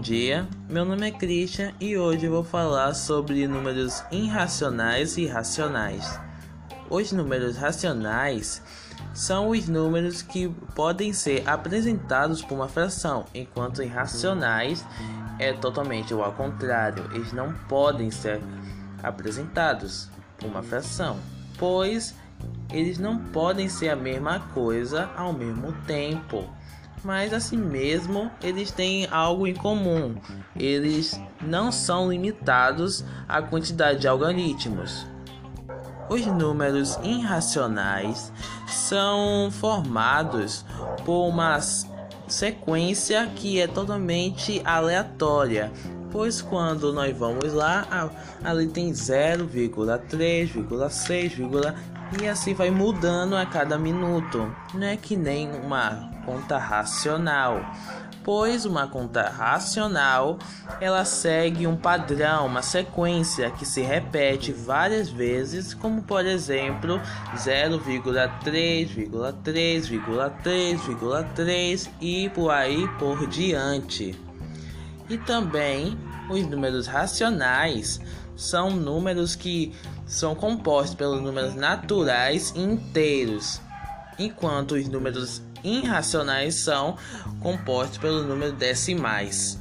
dia, meu nome é Christian e hoje vou falar sobre números irracionais e racionais. Os números racionais são os números que podem ser apresentados por uma fração, enquanto irracionais é totalmente o contrário, eles não podem ser apresentados por uma fração, pois eles não podem ser a mesma coisa ao mesmo tempo mas assim mesmo eles têm algo em comum. Eles não são limitados à quantidade de algoritmos. Os números irracionais são formados por uma sequência que é totalmente aleatória, pois quando nós vamos lá, ali tem 0,3,6, e assim vai mudando a cada minuto. Não é que nem uma conta racional, pois uma conta racional ela segue um padrão, uma sequência que se repete várias vezes, como por exemplo 0,3,3,3,3 e por aí por diante. E também os números racionais são números que são compostos pelos números naturais inteiros, enquanto os números irracionais são compostos pelos números decimais.